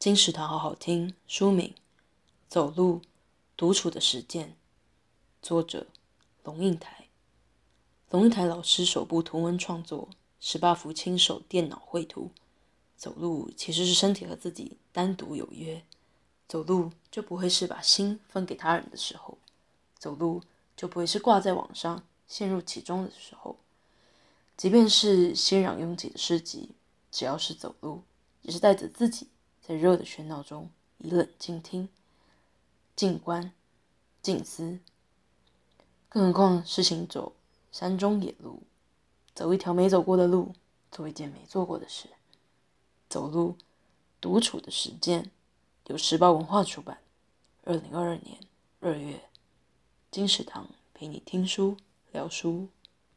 金石堂好好听，书名《走路独处的实践》，作者龙应台。龙应台老师首部图文创作，十八幅亲手电脑绘图。走路其实是身体和自己单独有约，走路就不会是把心分给他人的时候，走路就不会是挂在网上陷入其中的时候。即便是熙攘拥挤的市集，只要是走路，也是带着自己。在热的喧闹中，以冷静听、静观、静思，更何况是行走山中野路，走一条没走过的路，做一件没做过的事，走路独处的实践。由时报文化出版，二零二二年二月。金石堂陪你听书聊书。